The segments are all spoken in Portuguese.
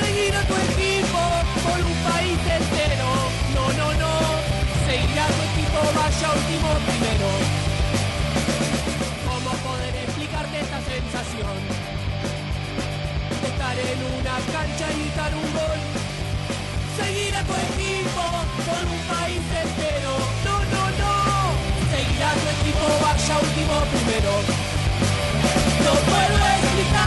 seguir a tu equipo por un país entero. No, no, no, seguir a tu equipo vaya último primero. ¿Cómo poder explicarte esta sensación? Estar en una cancha y dar un gol. Seguir a tu equipo por un país entero. No, no, no, seguir a tu equipo vaya último primero. No puedo explicar.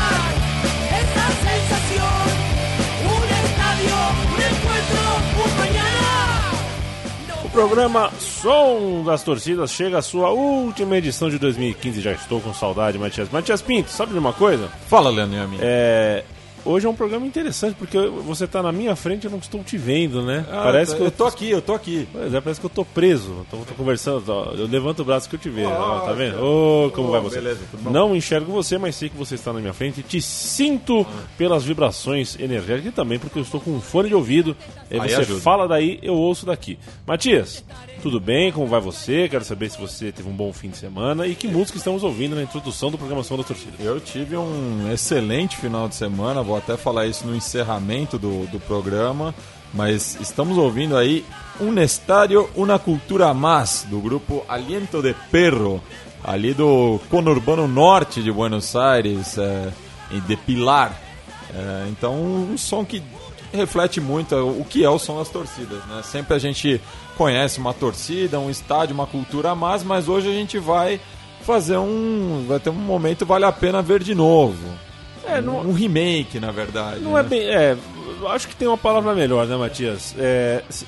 Programa Som das Torcidas chega à sua última edição de 2015. Já estou com saudade, Matias. Matias Pinto, sabe de uma coisa? Fala, Leandro Yamin. É, hoje é um programa interessante porque você está na minha frente e eu não estou te vendo, né? Ah, parece eu, que eu, tô aqui, eu tô aqui. Pois é, parece que eu tô preso. Tô, tô conversando, ó, eu levanto o braço que eu te vejo. ó, tá vendo? cara. Ô, como Ô, vai você? beleza? Não enxergo você, mas sei que você está na minha frente e te sinto pelas vibrações energéticas e também porque eu estou com um fone de ouvido. Aí Aí você ajuda. fala daí, eu ouço daqui. Matias, tudo bem? Como vai você? Quero saber se você teve um bom fim de semana e que música estamos ouvindo na introdução do programação da torcida. Eu tive um excelente final de semana, vou até falar isso no encerramento do, do programa, mas estamos ouvindo aí Um Estádio, Una Cultura Más, do grupo Aliento de Perro, ali do conurbano norte de Buenos Aires, é, de Pilar. É, então, um som que reflete muito o que é o som das torcidas, né? Sempre a gente conhece uma torcida, um estádio, uma cultura a mais, mas hoje a gente vai fazer um, vai ter um momento vale a pena ver de novo. É, não- um remake, na verdade. Não é né? bem. É, acho que tem uma palavra melhor, né, Matias?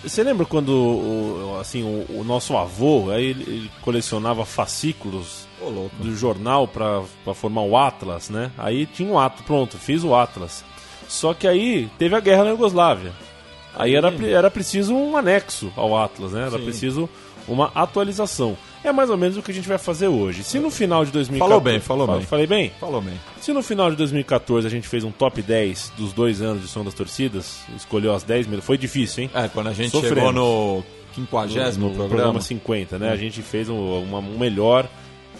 Você lembra quando o, assim, o, o nosso avô aí ele, colecionava fascículos louco. do jornal pra formar o Atlas, né? Aí tinha um Atlas, pronto, fiz o Atlas. Só que aí teve a guerra na Iugoslávia. Aí era, era preciso um anexo ao Atlas, né? Era Sim. preciso uma atualização. É mais ou menos o que a gente vai fazer hoje. Se no final de 2014... Falou bem, falou bem. Falei bem? Falou bem. Se no final de 2014 a gente fez um top 10 dos dois anos de som das torcidas, escolheu as 10 melhores, foi difícil, hein? É, quando a gente Sofremos. chegou no 50 no, no programa, 50, né? A gente fez um, uma- um melhor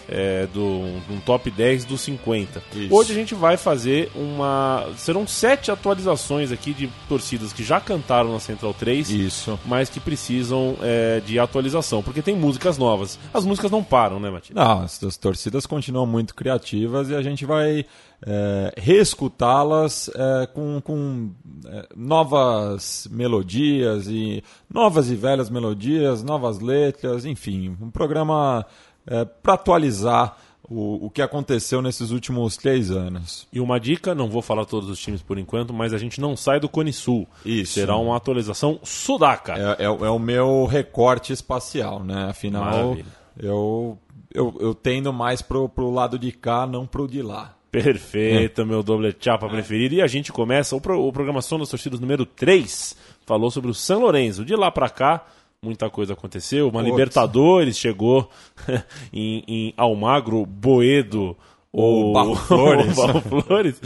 é, do um top 10 dos 50. Isso. Hoje a gente vai fazer uma. Serão sete atualizações aqui de torcidas que já cantaram na Central 3. Isso. Mas que precisam é, de atualização, porque tem músicas novas. As músicas não param, né, Matias? Não, as, as torcidas continuam muito criativas e a gente vai é, reescutá-las é, com, com é, novas melodias e novas e velhas melodias, novas letras, enfim, um programa para atualizar o, o que aconteceu nesses últimos três anos. E uma dica, não vou falar todos os times por enquanto, mas a gente não sai do Cone Sul. Isso. Será uma atualização sudaca. É, é, é o meu recorte espacial, né? Afinal, Maravilha. eu, eu, eu tendo mais pro, pro lado de cá, não pro de lá. Perfeito, meu doble chapa preferido. E a gente começa o, pro, o Programação das Torcidas número 3. Falou sobre o São Lourenço. De lá pra cá, muita coisa aconteceu. Uma. Libertadores chegou em, em Almagro, Boedo. O o Barro Flores. Barro Flores.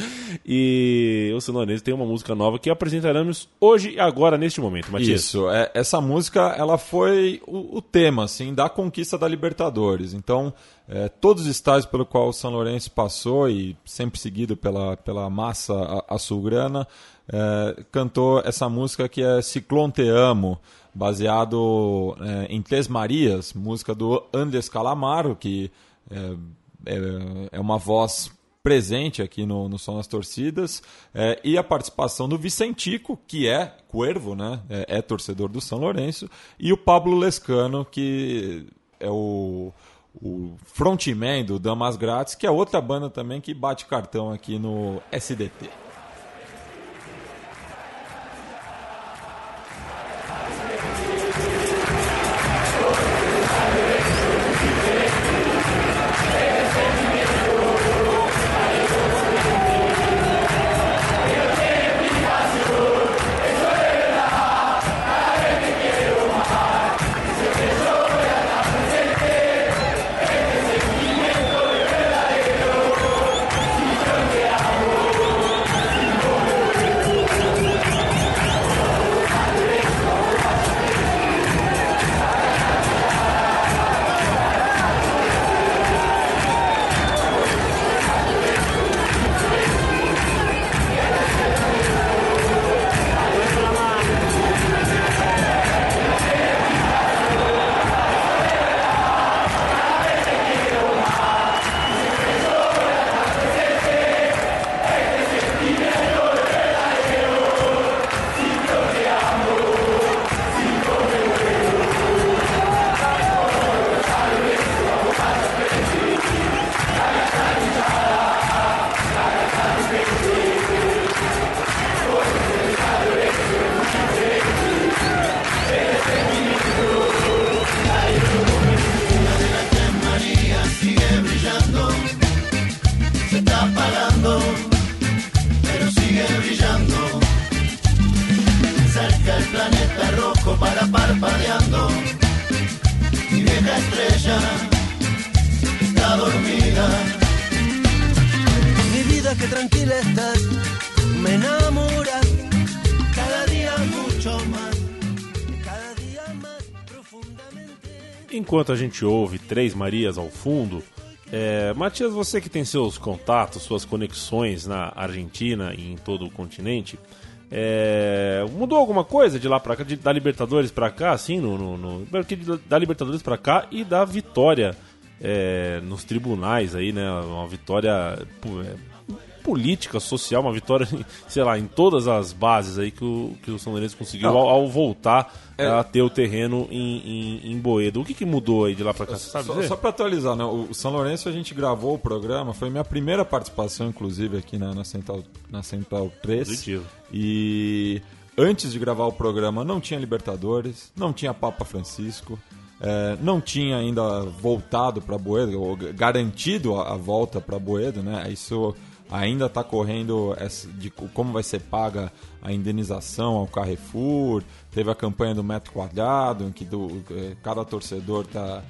E o São Lourenço tem uma música nova que apresentaremos hoje e agora, neste momento, Matias. Isso, é, essa música ela foi o, o tema assim da conquista da Libertadores. Então, é, todos os estádios pelo qual o São Lourenço passou e sempre seguido pela, pela massa a- açulgrana, é, cantou essa música que é Ciclone Te Amo, baseado é, em Três Marias, música do Andes Calamaro, que é, é, é uma voz presente aqui no, no Som das Torcidas, é, e a participação do Vicentico, que é Cuervo, né? É, é torcedor do São Lourenço, e o Pablo Lescano, que é o, o frontman do Damas Grátis, que é outra banda também que bate cartão aqui no SDT. Enquanto a gente ouve Três Marias ao fundo, é, Matias, você que tem seus contatos, suas conexões na Argentina e em todo o continente, é, mudou alguma coisa de lá pra cá, de, da Libertadores pra cá, assim, no, no, no da Libertadores pra cá e da vitória é, nos tribunais aí, né? Uma vitória é, política, social, uma vitória, sei lá, em todas as bases aí que o, que o São Lourenço conseguiu ao, ao, voltar é. a ter o terreno em, em, em, Boedo. O que, que mudou aí de lá para cá, você sabe Só, só para atualizar, né? o São Lourenço a gente gravou o programa, foi minha primeira participação, inclusive, aqui na, na, Central, na Central 3. Positivo. E antes de gravar o programa não tinha Libertadores, não tinha Papa Francisco. É, não tinha ainda voltado para Boedo, ou garantido a, a volta para Boedo, né? Isso ainda está correndo de como vai ser paga a indenização ao Carrefour. Teve a campanha do metro quadrado, em que do, é, cada torcedor tá,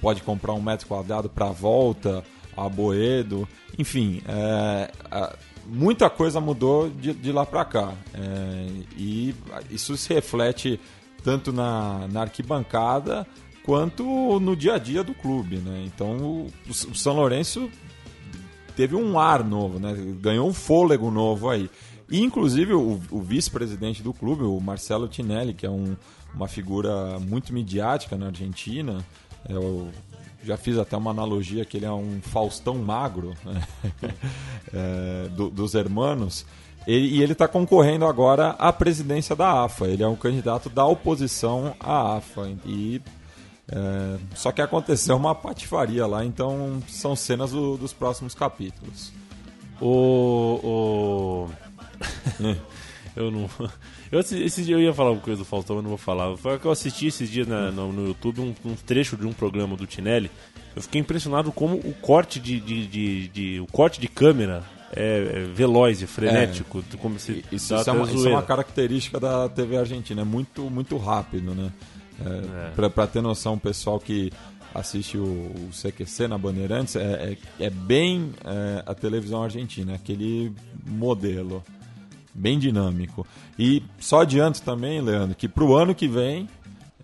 pode comprar um metro quadrado para a volta a Boedo. Enfim, é, a, muita coisa mudou de, de lá para cá. É, e isso se reflete tanto na, na arquibancada quanto no dia a dia do clube. Né? Então o, o São Lourenço teve um ar novo, né? ganhou um fôlego novo aí. E, inclusive, o, o vice-presidente do clube, o Marcelo Tinelli, que é um, uma figura muito midiática na Argentina, eu é já fiz até uma analogia que ele é um Faustão magro né? é, do, dos hermanos. Ele, e ele está concorrendo agora à presidência da AFA. Ele é um candidato da oposição à AFA. E é, só que aconteceu uma patifaria lá, então são cenas do, dos próximos capítulos. O. o... eu não. Eu, esse dia eu ia falar uma coisa do Faustão, mas não vou falar. Foi que eu assisti esses dias na, no, no, YouTube um, um, trecho de um programa do Tinelli. Eu fiquei impressionado como o corte de, de, de, de o corte de câmera é, é veloz e frenético. É, como se isso, isso, é uma, isso, é uma, característica da TV argentina, é muito, muito rápido, né? É, é. Para ter noção, o pessoal que assiste o, o CQC na Bandeirantes, é, é, é bem é, a televisão argentina, aquele modelo bem dinâmico. E só adianto também, Leandro, que para o ano que vem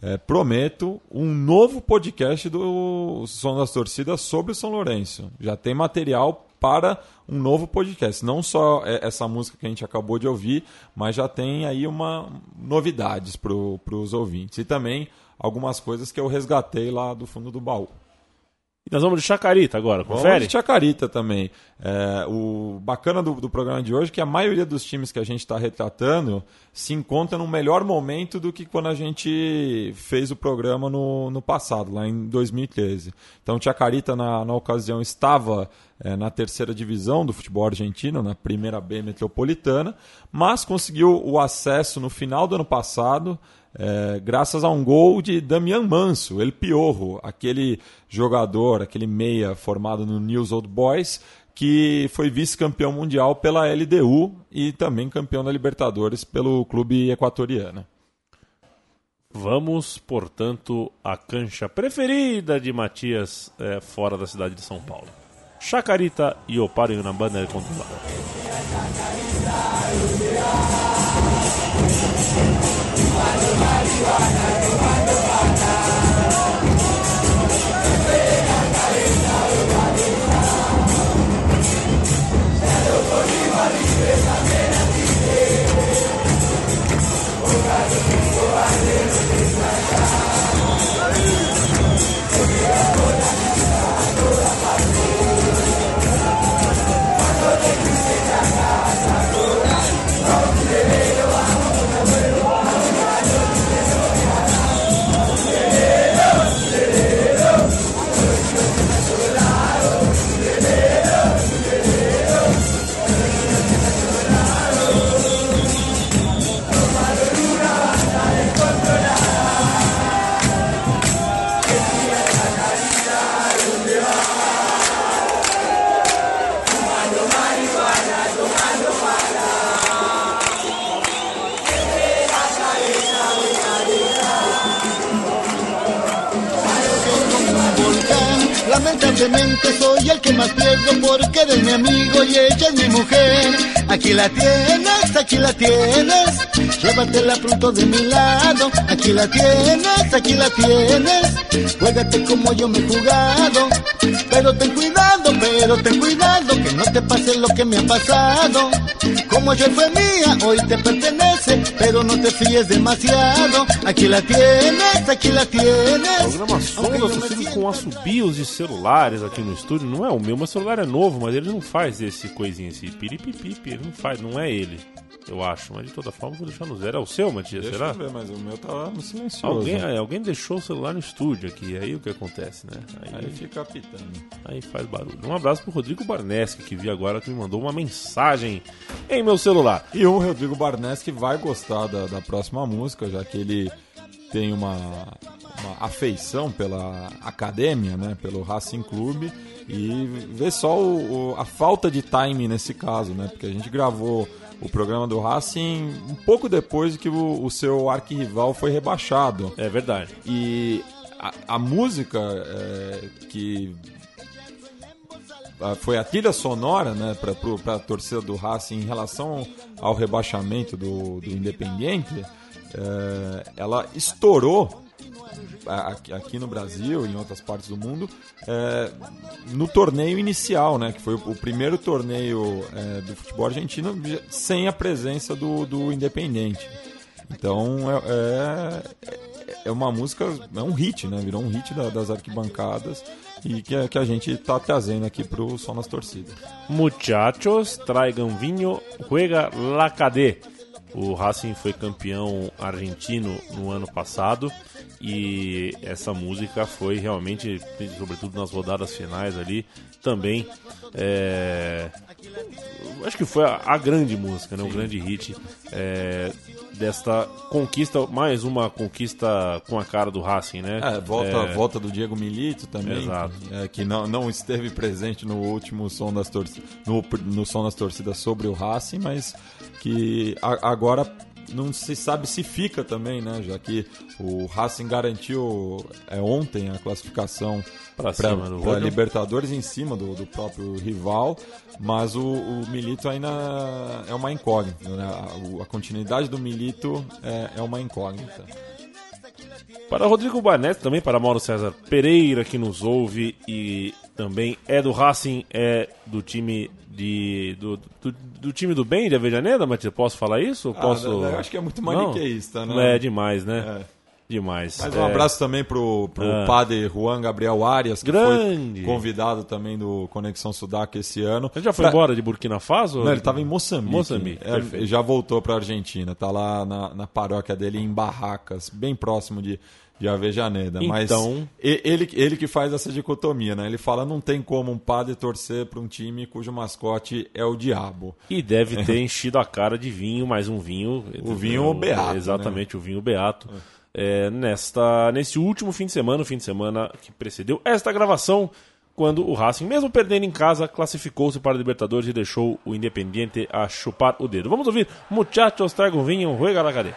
é, prometo um novo podcast do Som das Torcidas sobre o São Lourenço. Já tem material para um novo podcast. Não só é, essa música que a gente acabou de ouvir, mas já tem aí uma novidades para os ouvintes. E também algumas coisas que eu resgatei lá do fundo do baú. E nós vamos de Chacarita agora, confere? Vamos de Chacarita também. É, o bacana do, do, programa de hoje é que a maioria dos times que a gente está retratando se encontra num melhor momento do que quando a gente fez o programa no, no passado, lá em 2013. Então o Chacarita, na, na ocasião, estava é, na terceira divisão do futebol argentino, na primeira B metropolitana, mas conseguiu o acesso no final do ano passado é, graças a um gol de Damian Manso, ele piorro, aquele jogador, aquele meia formado no News Old Boys, que foi vice-campeão mundial pela LDU e também campeão da Libertadores pelo clube equatoriano. Vamos, portanto, à cancha preferida de Matias é, fora da cidade de São Paulo. Chacarita e Oparo na banda contra o Why do I do I el que más pierdo porque eres mi amigo y ella es mi mujer. Aquí la tienes, aquí la tienes, llévatela pronto de mi lado. Aquí la tienes, aquí la tienes, juégate como yo me he jugado. Pero ten cuidado, pero ten cuidado, que no te pase lo que me ha pasado. Como ayer fue mía, hoy te pertenece, pero no te fíes demasiado. Aquí la tienes, aquí la tienes. Programa Som Aunque da yo me Torcida sienta- com assobios de celulares aqui no estúdio. Não é o meu, meu celular é novo, mas ele não faz esse coisinho, esse piripipipi. Ele não faz, não é ele, eu acho. Mas de toda forma, vou deixar no zero. É o seu, Matias, Deixa será? eu ver, mas o meu tá no silencioso. Alguém, é, alguém deixou o celular no estúdio aqui, aí o que acontece, né? Aí Aí, fica apitando. aí faz barulho. Um abraço pro Rodrigo Barneschi, que vi agora que me mandou uma mensagem em meu celular. E o Rodrigo Barnes que vai gostar da, da próxima música, já que ele tem uma, uma afeição pela academia, né, pelo Racing Clube, e vê só o- o- a falta de time nesse caso, né, porque a gente gravou o programa do Racing um pouco depois que o, o seu arquirrival foi rebaixado. É verdade. E a, a música é, que foi a trilha sonora né, para a torcida do Racing em relação ao rebaixamento do, do Independiente, é, ela estourou aqui, no Brasil e em outras partes do mundo é, no torneio inicial, né, que foi o, o primeiro torneio é, do futebol argentino sem a presença do, do Independente. Então é, é, é uma música, é um hit, né? Virou um hit da- das arquibancadas e que, a- que a gente tá trazendo aqui pro Som nas Torcidas. Muchachos, traigam vinho, juega la cadê. O Racing foi campeão argentino no ano passado e essa música foi realmente, sobretudo nas rodadas finais ali, também é, acho que foi a, a grande música, né? o grande hit é, desta conquista, mais uma conquista com a cara do Racing, né? É, volta, É, volta do Diego Milito também, Exato. é, que não, não esteve presente no último Som das Torcidas, no, no Som das Torcidas sobre o Racing, mas que a- agora não se sabe se fica também, né? Já que o Racing garantiu é, ontem a classificação para Rodo. Libertadores em cima do, do próprio rival, mas o, o Milito ainda é uma incógnita. Né? A, a continuidade do Milito é, é uma incógnita. Para Rodrigo Barnetti, também para Mauro César Pereira, que nos ouve e também é do Racing, é do time de do, do, do time do bem de Avejaneda, Matias? Posso falar isso? Ah, Posso... eu acho que é muito Não? maniqueísta, né? É demais, né? É. Demais. Mas um É. abraço também pro, pro Ah. padre Juan Gabriel Arias, que Grande. foi convidado também do Conexão Sudaca esse ano. Ele já foi Pra- embora de Burkina Faso? Não, ele estava em Moçambique. Moçambique, É, já voltou para Argentina. Tá lá na, na paróquia dele em Barracas, bem próximo de, de Avejaneda. Mas Então- e- ele, ele que faz essa dicotomia, né? Ele fala não tem como um padre torcer para um time cujo mascote é o diabo. E deve ter enchido a cara de vinho, mais um vinho. O vinho beato, né? Exatamente, o vinho beato. É, nesta, nesse último fim de semana, o fim de semana que precedeu esta gravação, quando o Racing, mesmo perdendo em casa, classificou-se para a Libertadores e deixou o Independiente a chupar o dedo. Vamos ouvir Muchachos tragam vinho, juega la cadê.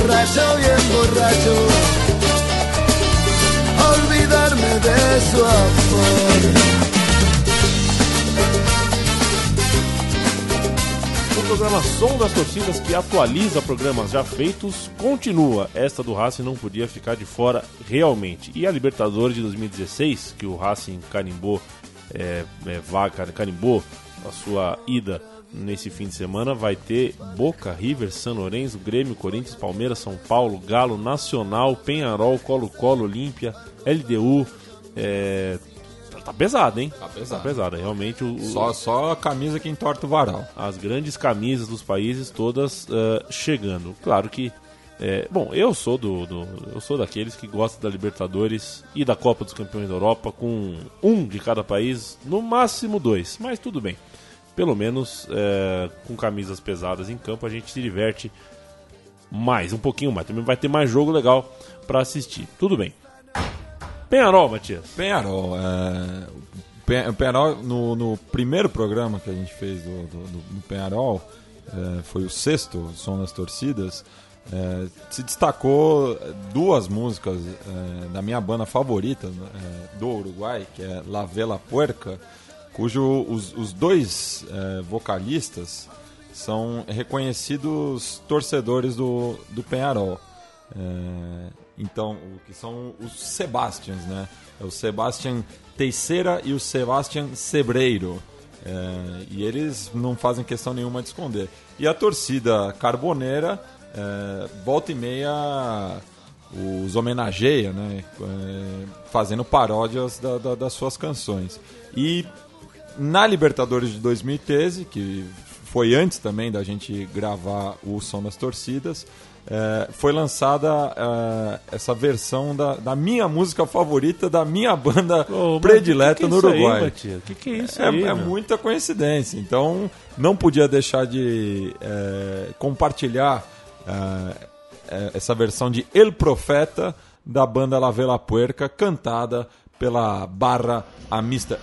Me emborracho bien borracho olvidarme de su amor. O programa Som das Torcidas, que atualiza programas já feitos, continua. Esta do Racing não podia ficar de fora realmente. E a Libertadores de 2016, que o Racing carimbou, é, é, vaca, carimbou a sua ida nesse fim de semana, vai ter Boca, River, São Lourenço, Grêmio, Corinthians, Palmeiras, São Paulo, Galo, Nacional, Penharol, Colo-Colo, Olímpia, LDU. É... Tá pesado, hein? Tá pesado. Tá pesado. Realmente o, o- Só, só a camisa que entorta o varal. as grandes camisas dos países todas eh, chegando. Claro que, eh, bom, eu sou do, do- eu sou daqueles que gostam da Libertadores e da Copa dos Campeões da Europa com um de cada país, no máximo dois, mas tudo bem. Pelo menos eh, com camisas pesadas em campo a gente se diverte mais, um pouquinho mais. Também vai ter mais jogo legal para assistir. Tudo bem. Penharol, Matias. Penharol, é, o Pen- o Penharol no, no primeiro programa que a gente fez do, do, do- Penharol, é, foi o sexto, Som das Torcidas, é, se destacou duas músicas é, da minha banda favorita é, do Uruguai, que é La Vela Puerca, cujo os, os dois é, vocalistas são reconhecidos torcedores do, do Penharol. É, então, o que são os Sebastians, né? É o Sebastian Teixeira e o Sebastian Sebreiro. É, e eles não fazem questão nenhuma de esconder. E a torcida carboneira, é, volta e meia, os homenageia, né? É, fazendo paródias da- da- das suas canções. E na Libertadores de 2013, que foi antes também da gente gravar o Som das Torcidas, eh, foi lançada eh, essa versão da, da minha música favorita, da minha banda Ô, predileta que que é no Uruguai. O que, que é isso É, aí? é muita coincidência. Então, não podia deixar de eh, compartilhar eh, essa versão de El Profeta da banda La Vela Puerca, cantada pela Barra Amista-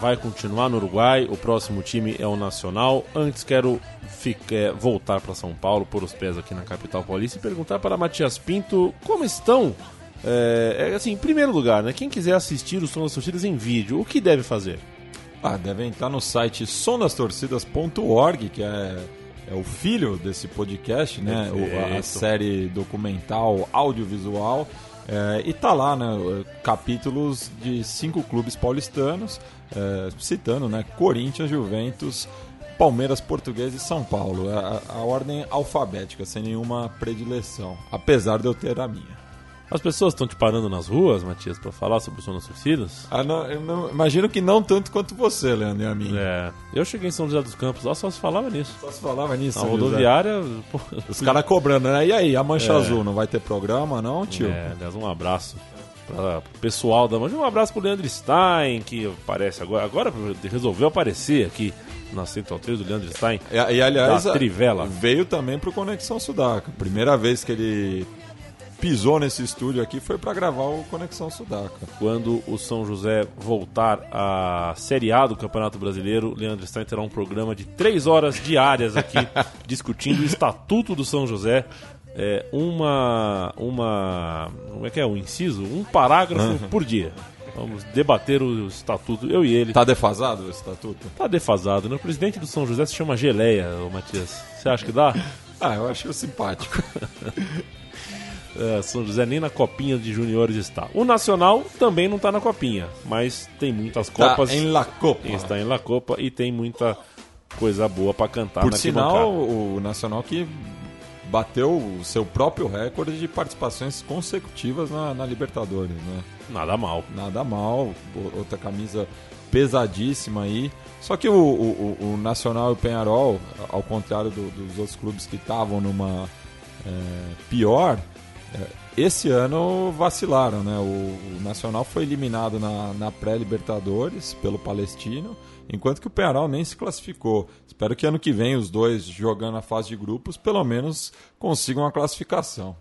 vai continuar no Uruguai. O próximo time é o Nacional. Antes quero eh, voltar para São Paulo, pôr os pés aqui na capital paulista e perguntar para Matias Pinto como estão. É, é, assim, em primeiro lugar, né? Quem quiser assistir o Som das Torcidas em vídeo, o que deve fazer? Ah, devem estar no site sondastorcidas.org, que é, é o filho desse podcast, né? O- a, série documental audiovisual. É, e tá lá, né? Capítulos de cinco clubes paulistanos, é, citando, né? Corinthians, Juventus, Palmeiras, Português e São Paulo. A, a- a ordem alfabética, sem nenhuma predileção. Apesar de eu ter a minha. As pessoas estão te parando nas ruas, Matias, pra falar sobre o som das torcidas? Ah, não, eu não- imagino que não tanto quanto você, Leandro, e a mim. É. Eu cheguei em São José dos Campos, lá só se falava nisso. Só se falava nisso. José. rodoviária. pô, Os caras cobrando, né? E aí, a Mancha É. Azul não vai ter programa, não, tio? É, aliás, um abraço para o pessoal da Mancha. Um abraço pro Leandro Stein, que aparece agora. Agora resolveu aparecer aqui na Central 3 do Leandro Stein. E, e, aliás, Da Trivela. veio também pro Conexão Sudaca. Primeira vez que ele pisou nesse estúdio aqui foi pra gravar o Conexão Sudaca. Quando o São José voltar à Série A do Campeonato Brasileiro, Leandro Stein terá um programa de três horas diárias aqui discutindo o Estatuto do São José. É, uma. uma. Como é que é? Um inciso? Um parágrafo por dia. Vamos debater o estatuto, eu e ele. Tá defasado o estatuto? Tá defasado, né? O presidente do São José se chama Geleia, ô Matias. Você acha que dá? Ah, eu achei simpático. É, São José nem na copinha de juniores está. O Nacional também não está na copinha, mas tem muitas Tá copas. em La Copa. Está em La Copa e tem muita coisa boa para cantar Por na sinal, o Nacional que bateu o seu próprio recorde de participações consecutivas na, na Libertadores, né? Nada mal. Nada mal, outra camisa pesadíssima aí. Só que o, o- o- Nacional e o Penharol, ao contrário do- dos outros clubes que estavam numa é, pior, esse ano vacilaram, né? O, o Nacional foi eliminado na, na pré-Libertadores pelo Palestino, enquanto que o Penharol nem se classificou. Espero que ano que vem os dois jogando a fase de grupos pelo menos consigam a classificação.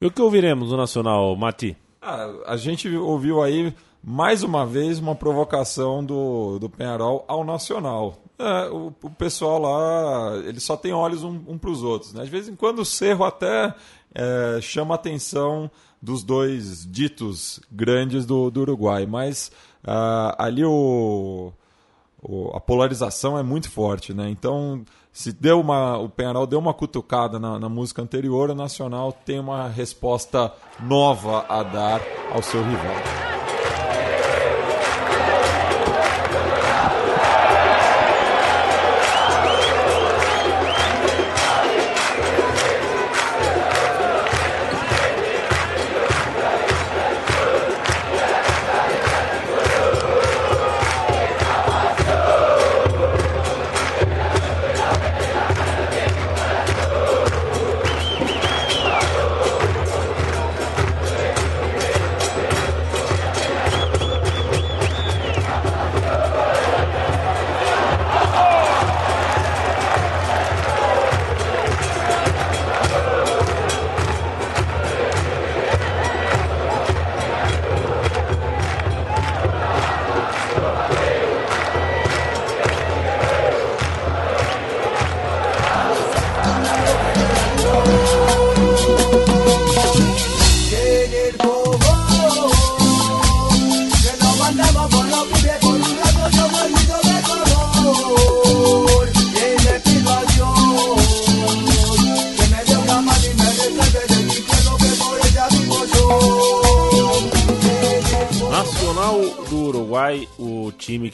E o que ouviremos no Nacional, Mati? Ah, a gente ouviu aí mais uma vez uma provocação do, do Penharol ao Nacional. É, o, o pessoal lá, ele só tem olhos um, um para os outros. Né? De vez em quando o Cerro até é, chama a atenção dos dois ditos grandes do, do Uruguai, mas ah, ali o, o- a polarização é muito forte, né? Então, se deu uma, o Penharol deu uma cutucada na, na música anterior, o Nacional tem uma resposta nova a dar ao seu rival.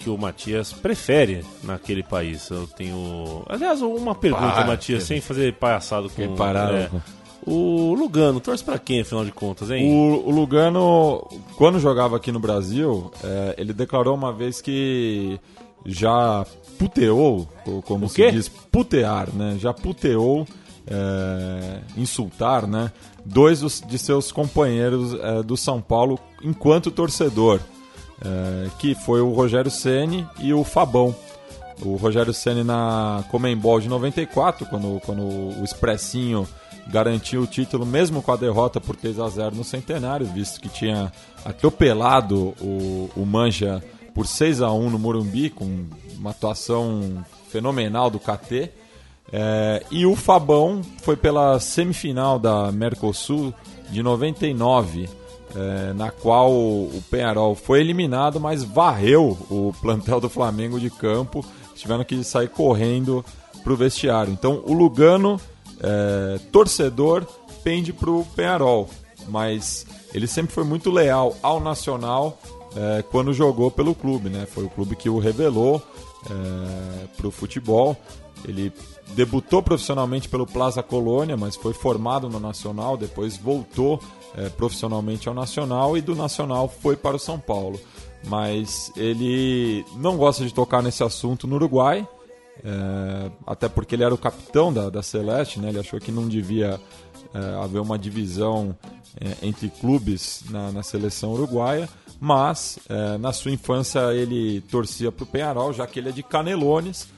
Que o Matias prefere naquele país. Eu tenho. Aliás, uma pergunta, Pá, Matias, que- sem fazer palhaçado com. que parada. é, o Lugano, torce pra quem, afinal de contas, hein? O, o Lugano, quando jogava aqui no Brasil, é, ele declarou uma vez que já puteou, ou como se diz, putear, né? Já puteou, é, insultar, né? Dois dos- de seus companheiros é, do São Paulo enquanto torcedor, é, que foi o Rogério Ceni e o Fabão. O Rogério Ceni na Comembol de 94, quando, quando o Expressinho garantiu o título, mesmo com a derrota por 3 a 0 no Centenário, visto que tinha atropelado o, o Manja por 6 a 1 no Morumbi, com uma atuação fenomenal do KT. É, e o Fabão foi pela semifinal da Mercosul de 99, é, na qual o Penharol foi eliminado, mas varreu o plantel do Flamengo de campo. Tiveram que sair correndo para o vestiário. Então o Lugano, é, torcedor, pende para o Penharol, mas ele sempre foi muito leal ao Nacional é, quando jogou pelo clube. Né? Foi o clube que o revelou para o futebol. Ele debutou profissionalmente pelo Plaza Colônia, mas foi formado no Nacional, depois voltou é, profissionalmente ao Nacional e do Nacional foi para o São Paulo. Mas ele não gosta de tocar nesse assunto no Uruguai, é, até porque ele era o capitão da, da Celeste, né? ele achou que não devia é, haver uma divisão é, entre clubes na, na, seleção uruguaia, mas é, na sua infância ele torcia para o Penharol, já que ele é de Canelones.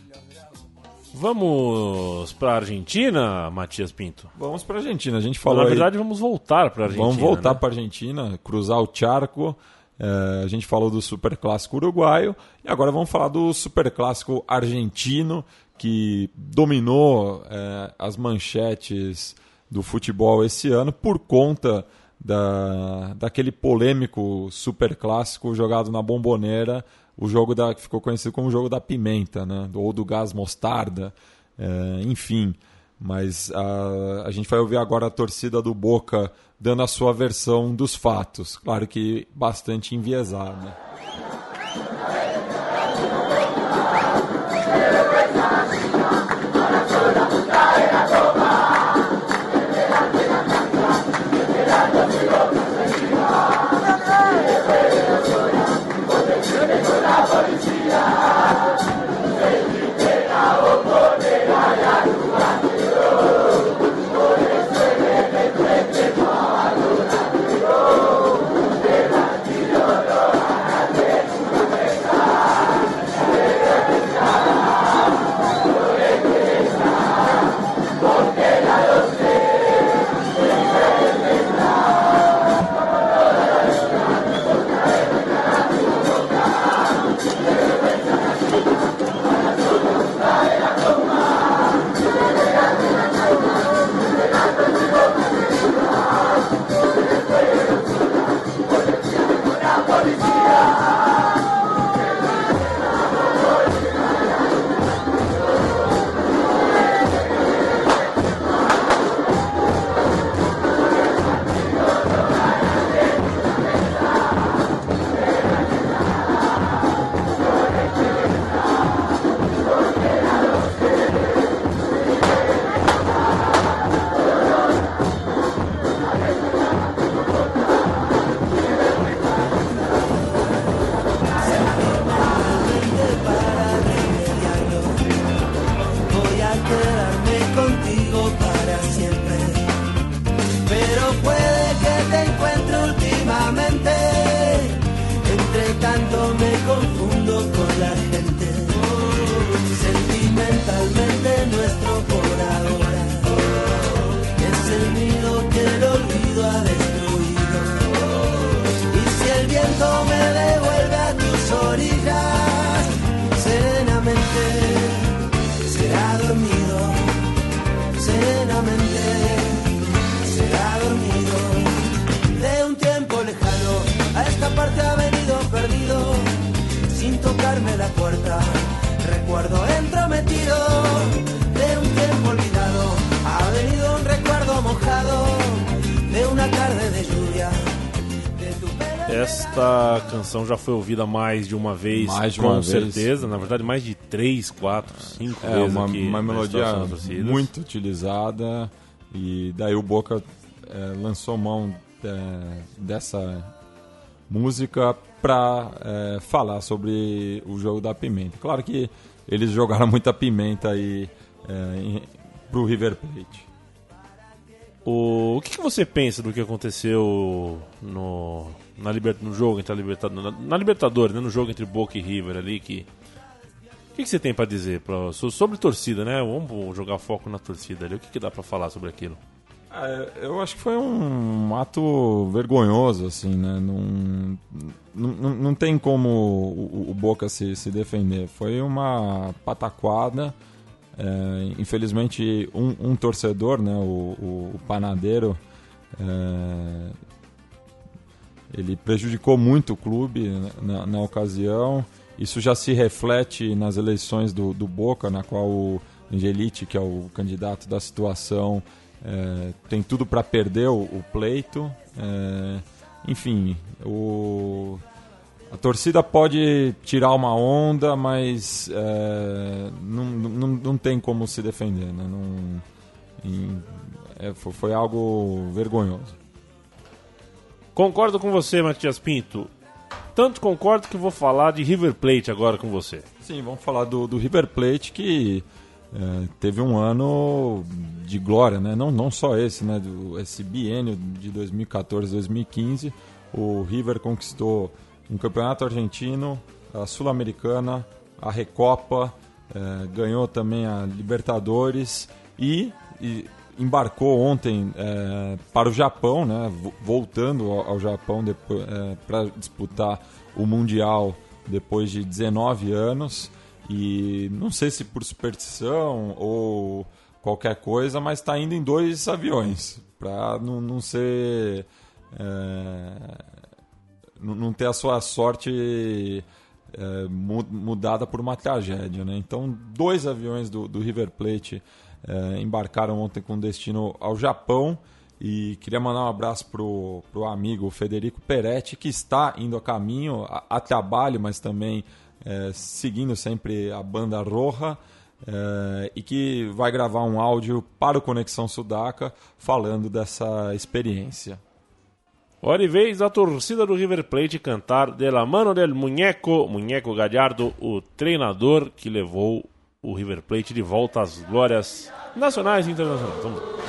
Vamos para a Argentina, Matias Pinto? Vamos para a Argentina. A gente falou. Na verdade, aí... vamos voltar para a Argentina. Vamos voltar né? para a Argentina, cruzar o charco. É, a gente falou do Super Clássico uruguaio e agora vamos falar do Super Clássico argentino que dominou é, as manchetes do futebol esse ano por conta da, daquele polêmico super clássico jogado na bomboneira, o jogo da, que ficou conhecido como o jogo da pimenta, né? ou do gás mostarda, é, enfim. Mas a, a gente vai ouvir agora a torcida do Boca dando a sua versão dos fatos, claro que bastante enviesada. Esta canção já foi ouvida mais de uma vez, mais de com uma certeza. Vez. Na verdade, mais de três, quatro, cinco é, vezes uma, aqui uma melodia muito utilizada. E daí o Boca é, lançou mão é, dessa música para é, falar sobre o jogo da pimenta. Claro que eles jogaram muita pimenta aí é, para o River Plate. O, o que, que, você pensa do que aconteceu no, na liber, no jogo entre a Libertadores, na, na Libertadores, né, no jogo entre Boca e River ali que o que, que você tem para dizer pra, sobre torcida, né? Vamos jogar foco na torcida ali. O que, que dá para falar sobre aquilo? É, eu acho que foi um ato vergonhoso, assim, né? Não, não, não tem como o, o Boca se, se defender. Foi uma pataquada. É, infelizmente, um, um, torcedor, né, o, o, o Panadeiro, é, ele prejudicou muito o clube na, na, ocasião. Isso já se reflete nas eleições do, do Boca, na qual o Angelite, que é o candidato da situação, é, tem tudo para perder o, o pleito. É, enfim, o, a torcida pode tirar uma onda, mas é, não, não, não tem como se defender. Né? Não, em, é, foi, foi algo vergonhoso. Concordo com você, Matias Pinto. Tanto concordo que vou falar de River Plate agora com você. Sim, vamos falar do, do River Plate que é, teve um ano de glória, né? Não, não só esse, né? Esse biênio de 2014-2015, o River conquistou um campeonato argentino, a Sul-Americana, a Recopa, é, ganhou também a Libertadores e, e embarcou ontem é, para o Japão, né? vo- Voltando ao, ao Japão para disputar o Mundial depois de 19 anos e não sei se por superstição ou qualquer coisa, mas está indo em dois aviões para não, não ser é, não ter a sua sorte é, mu- mudada por uma tragédia, né? Então dois aviões do, do River Plate é, embarcaram ontem com destino ao Japão e queria mandar um abraço pro, pro amigo Federico Peretti que está indo a caminho a, a trabalho, mas também é, seguindo sempre a banda Roja é, e que vai gravar um áudio para o Conexão Sudaca falando dessa experiência. Hora e vez da torcida do River Plate cantar De la mano del muñeco, muñeco Gallardo, o treinador que levou o River Plate de volta às glórias nacionais e internacionais. Vamos lá.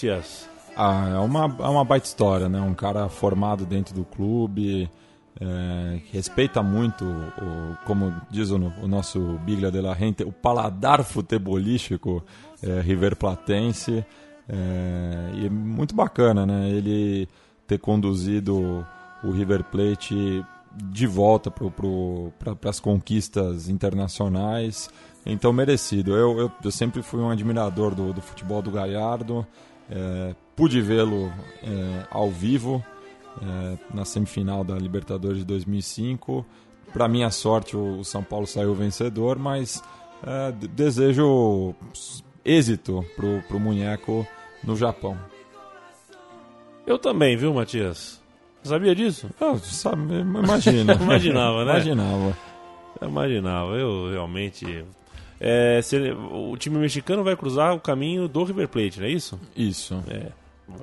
Matias? Ah, é uma, é uma baita história, né? Um cara formado dentro do clube, é, respeita muito, o, como diz o, o nosso Biglia de la Rente, o paladar futebolístico é, River Platense. É, e é muito bacana, né? Ele ter conduzido o River Plate de volta para as conquistas internacionais. Então, merecido. Eu, eu, eu sempre fui um admirador do, do futebol do Galhardo. É, pude vê-lo é, ao vivo é, na semifinal da Libertadores de 2005. Para minha sorte, o, o São Paulo saiu vencedor, mas é, de- desejo êxito pro, pro Munheco no Japão. Eu também, viu, Matias? Sabia disso? Eu, sabe, imagina. Imaginava, né? Imaginava. Eu imaginava. Eu realmente. É, se o time mexicano vai cruzar o caminho do River Plate, não é isso? Isso. É,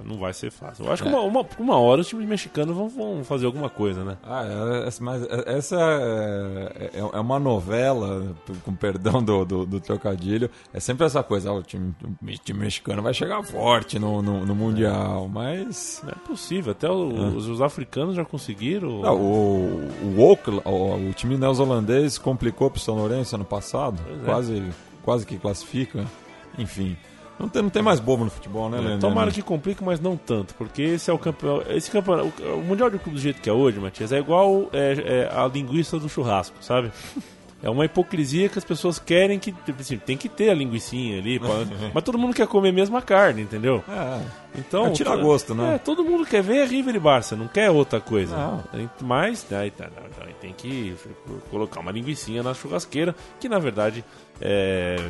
não vai ser fácil. Eu acho que uma, uma, uma hora os times mexicanos vão, vão fazer alguma coisa, né? Ah, é, essa- mas é- essa é, é- é uma novela, com perdão do, do, do trocadilho. É sempre essa coisa, ah, o, time, o time mexicano vai chegar forte no, no, no Mundial, mas. Não é possível. Até os, os africanos já conseguiram. Ah, o, o, Oakland- o, o time neozelandês complicou pro São Lourenço ano passado, Pois é. quase, quase que classifica. Enfim, não tem, não tem mais bobo no futebol, né, Leandro? Tomara que complique, mas não tanto, porque esse é o campeão. Esse campeonato, o, Mundial de Clube do jeito que é hoje, Matias, é igual é, é a linguiça do churrasco, sabe? É uma hipocrisia que as pessoas querem que. tipo assim, tem que ter a linguicinha ali, pra- mas todo mundo quer comer a carne, entendeu? É, Então. É tirar to- gosto, né? É, todo mundo quer ver River e Barça, não quer outra coisa. Não. Mas aí, tá, aí tem que colocar uma linguicinha na churrasqueira, que na verdade é,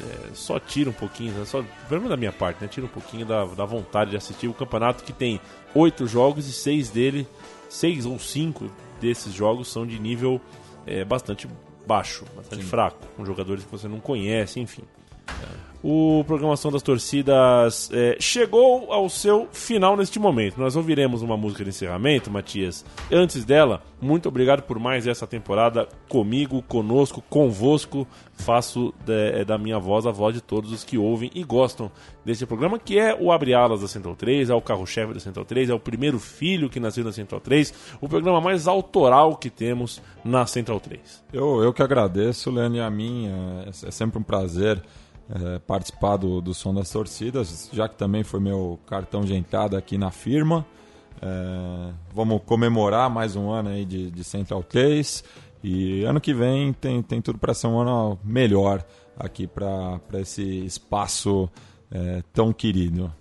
é, só tira um pouquinho, né, só, pelo menos da minha parte, né? Tira um pouquinho da, da vontade de assistir o campeonato que tem oito jogos e seis dele, seis ou cinco desses jogos são de nível é, bastante baixo, bastante fraco, com jogadores que você não conhece, enfim. O Programação das Torcidas é, chegou ao seu final neste momento. Nós ouviremos uma música de encerramento, Matias. Antes dela, muito obrigado por mais essa temporada comigo, conosco, convosco. Faço de- da minha voz a voz de todos os que ouvem e gostam deste programa, que é o Abre Alas da Central 3, é o carro-chefe da Central 3, é o primeiro filho que nasceu na Central 3, o programa mais autoral que temos na Central 3. Eu, eu que agradeço, e a mim. É, é sempre um prazer é, participar do, do Som das Torcidas, já que também foi meu cartão de entrada aqui na firma. É, vamos comemorar mais um ano aí de, de Central 3 e ano que vem tem, tem tudo para ser um ano melhor aqui para esse espaço é, tão querido.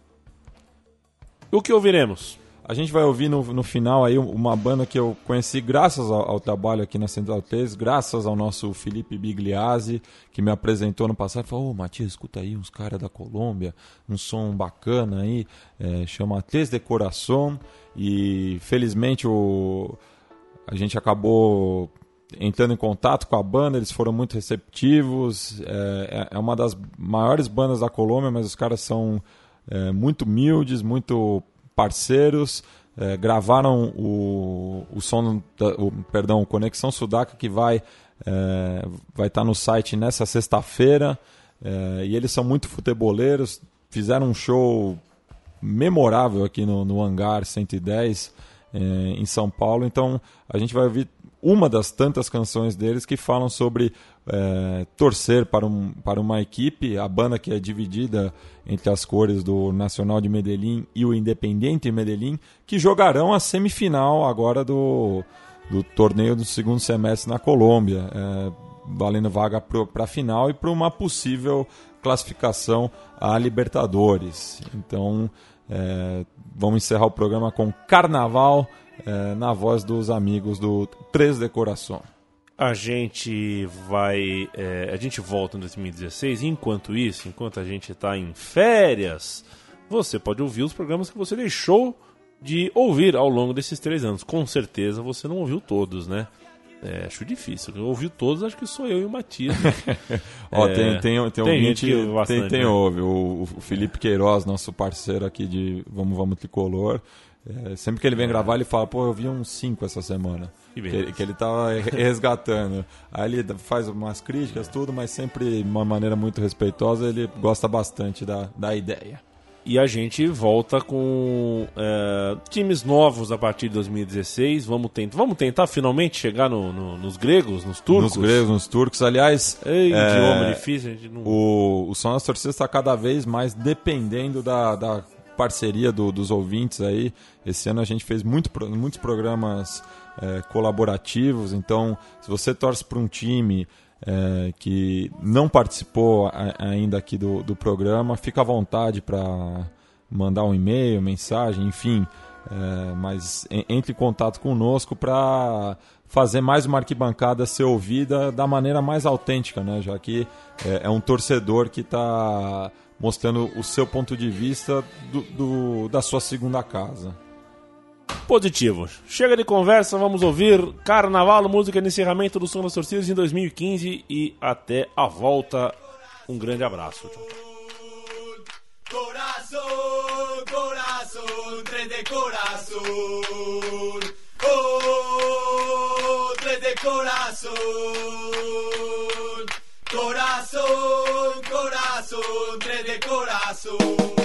O que ouviremos? A gente vai ouvir no, no final aí uma banda que eu conheci graças ao, ao trabalho aqui na Central 3, graças ao nosso Felipe Bigliazzi, que me apresentou no passado e falou, ô Matias, escuta aí uns caras da Colômbia, um som bacana aí, é, chama Três de Coração, e felizmente o, a gente acabou entrando em contato com a banda, eles foram muito receptivos, é, é- é uma das maiores bandas da Colômbia, mas os caras são é, muito humildes, muito parceiros, é, gravaram o, o som, o, perdão, Conexão Sudaca que vai é, vai estar no site nessa sexta-feira é, e eles são muito futeboleiros, fizeram um show memorável aqui no, no Hangar 110 é, em São Paulo, então a gente vai ouvir uma das tantas canções deles que falam sobre é, torcer para, um, para uma equipe, a banda que é dividida entre as cores do Nacional de Medellín e o Independiente Medellín, que jogarão a semifinal agora do, do torneio do segundo semestre na Colômbia, é, valendo vaga para a final e para uma possível classificação à Libertadores. Então, é, vamos encerrar o programa com Carnaval é, na voz dos amigos do Três de Coração. A gente vai. é, a gente volta em 2016. E enquanto isso, enquanto a gente está em férias, você pode ouvir os programas que você deixou de ouvir ao longo desses três anos. Com certeza você não ouviu todos, né? É, acho difícil. Eu ouvi todos, acho que sou eu e o Matias. Ó, É, tem, tem, tem, tem ouvinte, ouve bastante, tem, tem né? ouve. O, o Felipe Queiroz, nosso parceiro aqui de Vamos Vamos Tricolor, é, sempre que ele vem gravar, ele fala, pô, eu vi uns 5 essa semana. Que Que, que ele tava re- resgatando. Aí ele faz umas críticas, tudo, mas sempre de uma maneira muito respeitosa, ele gosta bastante da, da ideia. E a gente volta com é, times novos a partir de 2016. Vamos tentar, vamos tentar finalmente chegar no- no- nos gregos, nos turcos. Nos gregos, nos turcos. Aliás, Ei, é, idioma difícil, a gente não. o, o Som das Torcidas está cada vez mais dependendo da, da parceria do- dos ouvintes aí. Esse ano a gente fez muito, muitos programas é, colaborativos, então se você torce para um time é, que não participou a- ainda aqui do, do programa, fica à vontade para mandar um e-mail, mensagem, enfim. É, mas en- entre em contato conosco para fazer mais uma arquibancada ser ouvida da maneira mais autêntica, né? já que é, é um torcedor que está mostrando o seu ponto de vista do, do- da sua segunda casa. Positivo. Chega de conversa, vamos ouvir Carnaval, música de encerramento do Som das Torcidas em 2015 e até a volta. Um grande abraço. Tchau, tchau. Corazón, corazón, tres de corazón. Oh, tres de corazón. Corazón, corazón, tres de corazón.